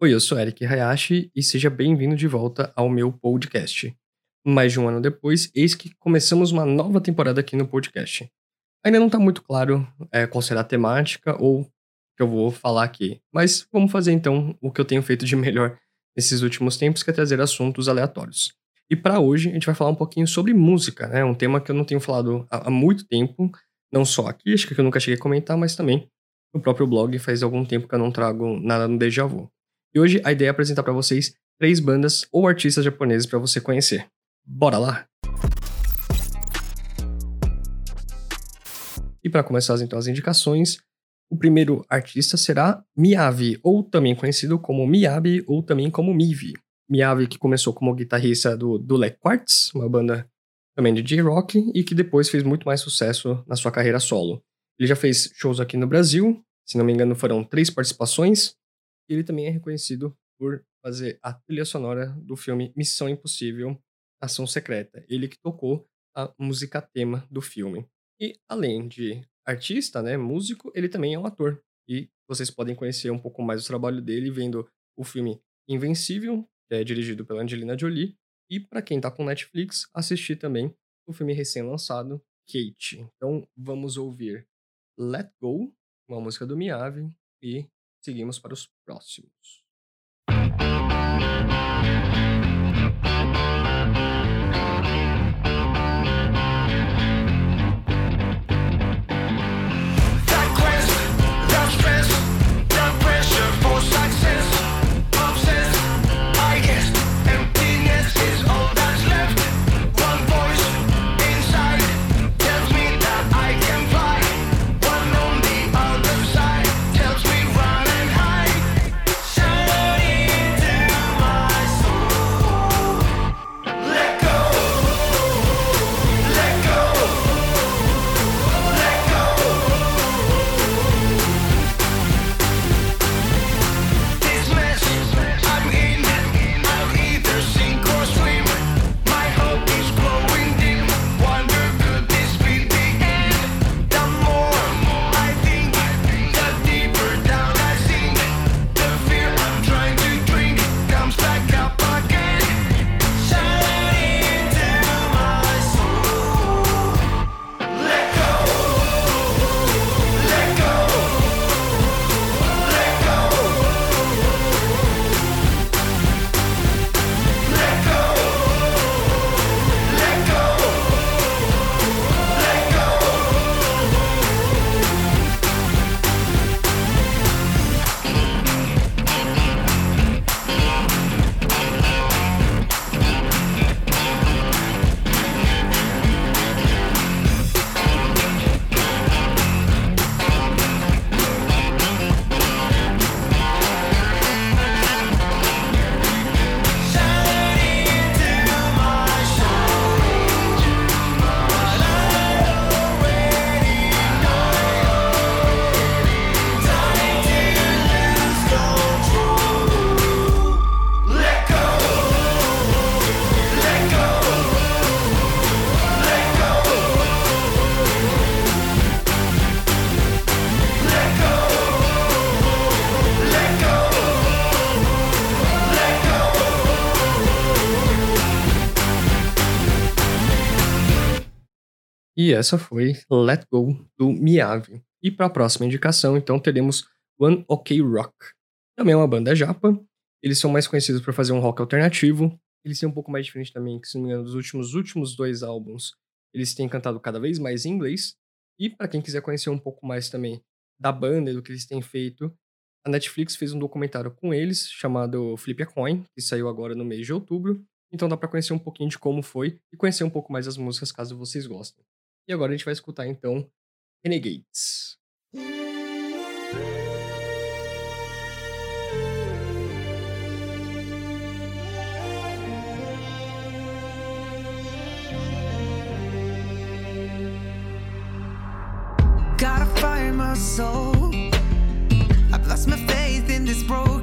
Oi, eu sou Eric Hayashi e seja bem-vindo de volta ao meu podcast. Mais de um ano depois, eis que começamos uma nova temporada aqui no podcast. Ainda não está muito claro é, qual será a temática ou o que eu vou falar aqui, mas vamos fazer então o que eu tenho feito de melhor nesses últimos tempos, que é trazer assuntos aleatórios. E para hoje a gente vai falar um pouquinho sobre música, né? Um tema que eu não tenho falado há, há muito tempo, não só aqui, acho que eu nunca cheguei a comentar, mas também no próprio blog faz algum tempo que eu não trago nada no Deja Vu. E hoje a ideia é apresentar para vocês três bandas ou artistas japoneses para você conhecer. Bora lá? E para começar então as indicações, o primeiro artista será Miyavi, ou também conhecido como Miyabi ou também como Mivi. Miyavi que começou como guitarrista do Dule Quartz, uma banda também de J-Rock, e que depois fez muito mais sucesso na sua carreira solo. Ele já fez shows aqui no Brasil, se não me engano foram três participações, ele também é reconhecido por fazer a trilha sonora do filme Missão Impossível Ação Secreta. Ele que tocou a música tema do filme. E além de artista, né, músico, ele também é um ator. E vocês podem conhecer um pouco mais do trabalho dele vendo o filme Invencível, que é dirigido pela Angelina Jolie, e para quem tá com Netflix, assistir também o filme recém-lançado Kate. Então vamos ouvir Let Go, uma música do Miave, e seguimos para os próximos. E essa foi Let Go do Miave. E para a próxima indicação, então, teremos One OK Rock. Também é uma banda japa. Eles são mais conhecidos por fazer um rock alternativo. Eles têm um pouco mais diferente também, que se não me engano, dos últimos, últimos dois álbuns, eles têm cantado cada vez mais em inglês. E para quem quiser conhecer um pouco mais também da banda e do que eles têm feito, a Netflix fez um documentário com eles chamado Flip a Coin, que saiu agora no mês de outubro. Então dá para conhecer um pouquinho de como foi e conhecer um pouco mais as músicas caso vocês gostem. E agora a gente vai escutar então Renegades. Gotta fire my soul. I've lost my faith in this broken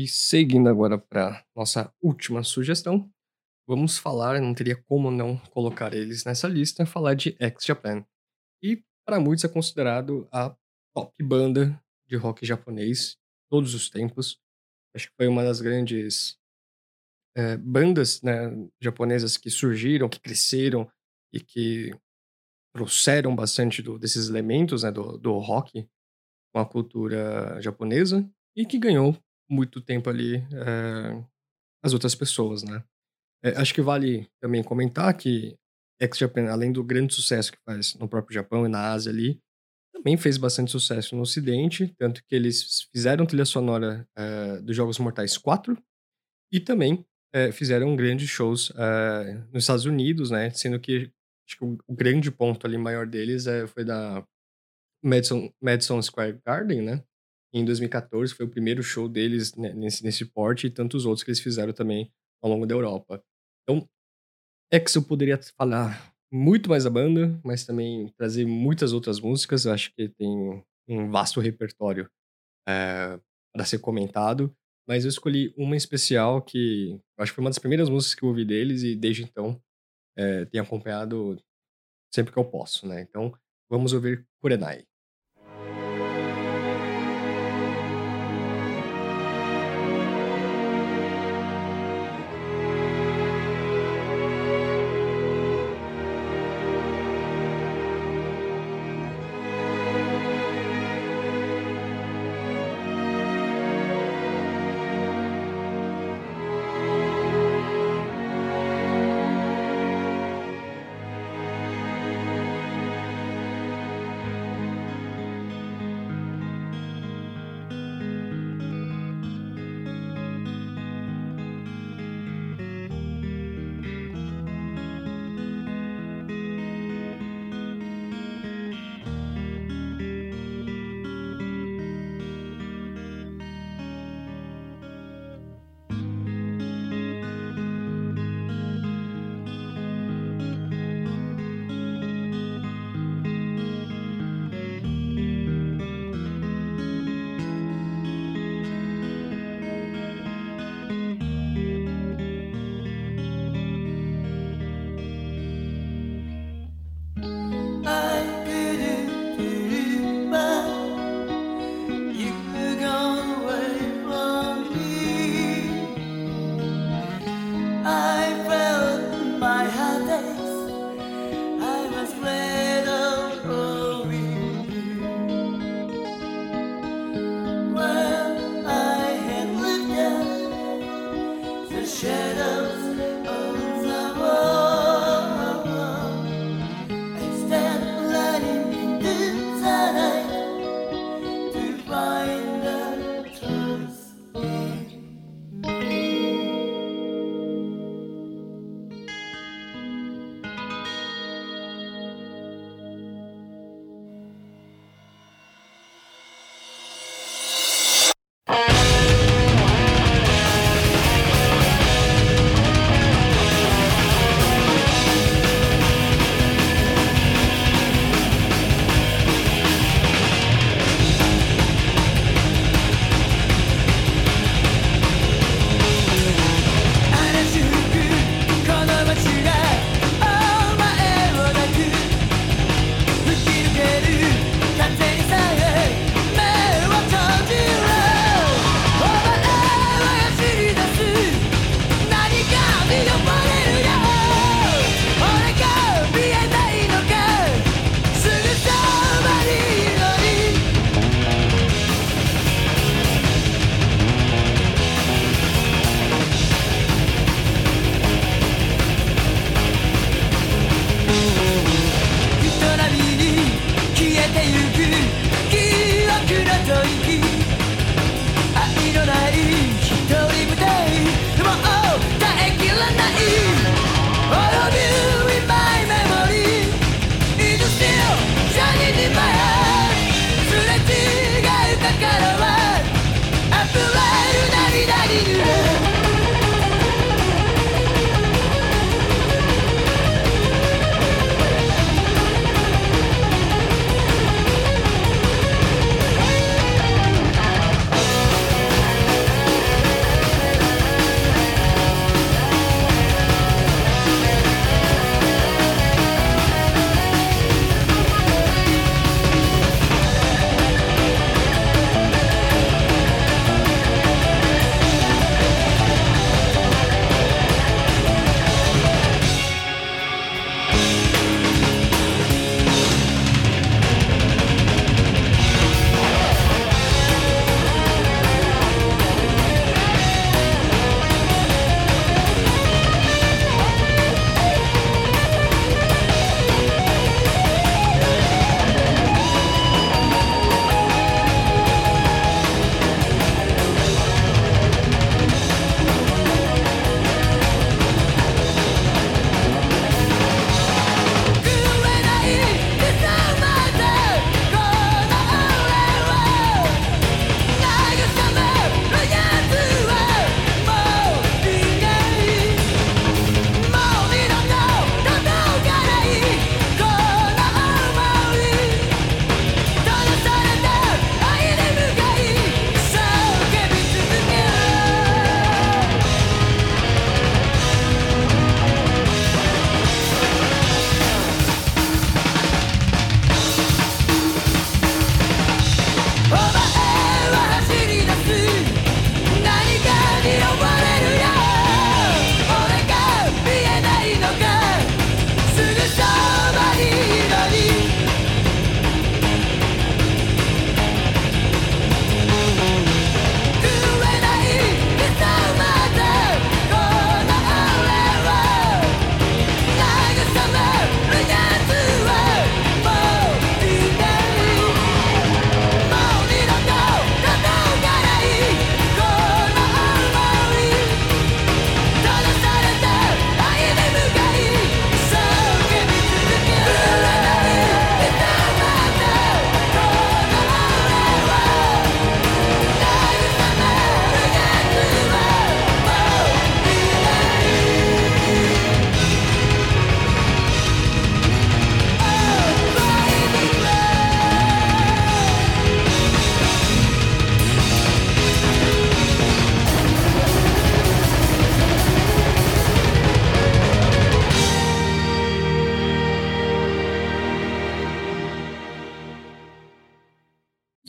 E seguindo agora para nossa última sugestão, vamos falar, não teria como não colocar eles nessa lista, falar de X-Japan. E para muitos é considerado a top banda de rock japonês todos os tempos. Acho que foi uma das grandes é, bandas né, japonesas que surgiram, que cresceram e que trouxeram bastante do, desses elementos né, do, do rock com a cultura japonesa e que ganhou muito tempo ali é, as outras pessoas, né? É, acho que vale também comentar que X-Japan, além do grande sucesso que faz no próprio Japão e na Ásia ali, também fez bastante sucesso no Ocidente, tanto que eles fizeram trilha sonora é, dos Jogos Mortais 4 e também é, fizeram grandes shows nos Estados Unidos, né? Sendo que acho que o, o grande ponto ali maior deles é, foi da Madison, Madison Square Garden, né? Em 2014 foi o primeiro show deles né, nesse, nesse porte e tantos outros que eles fizeram também ao longo da Europa. Então, é que eu poderia falar muito mais da banda, mas também trazer muitas outras músicas. Eu acho que tem um vasto repertório é, eh, para ser comentado. Mas eu escolhi uma especial que acho que foi uma das primeiras músicas que eu ouvi deles e desde então é, tenho acompanhado sempre que eu posso, né? Então, vamos ouvir Kurenai.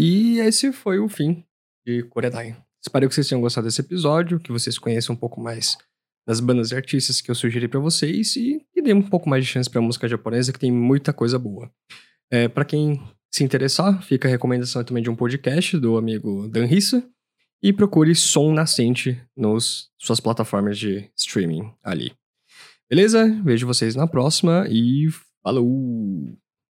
E esse foi o fim de Koredai. Espero que vocês tenham gostado desse episódio, que vocês conheçam um pouco mais das bandas e artistas que eu sugeri para vocês e que dê um pouco mais de chance pra música japonesa, que tem muita coisa boa. É, para quem se interessar, fica a recomendação também de um podcast do amigo Dan Rissa. E procure Som Nascente nas suas plataformas de streaming ali. Beleza? Vejo vocês na próxima e falou!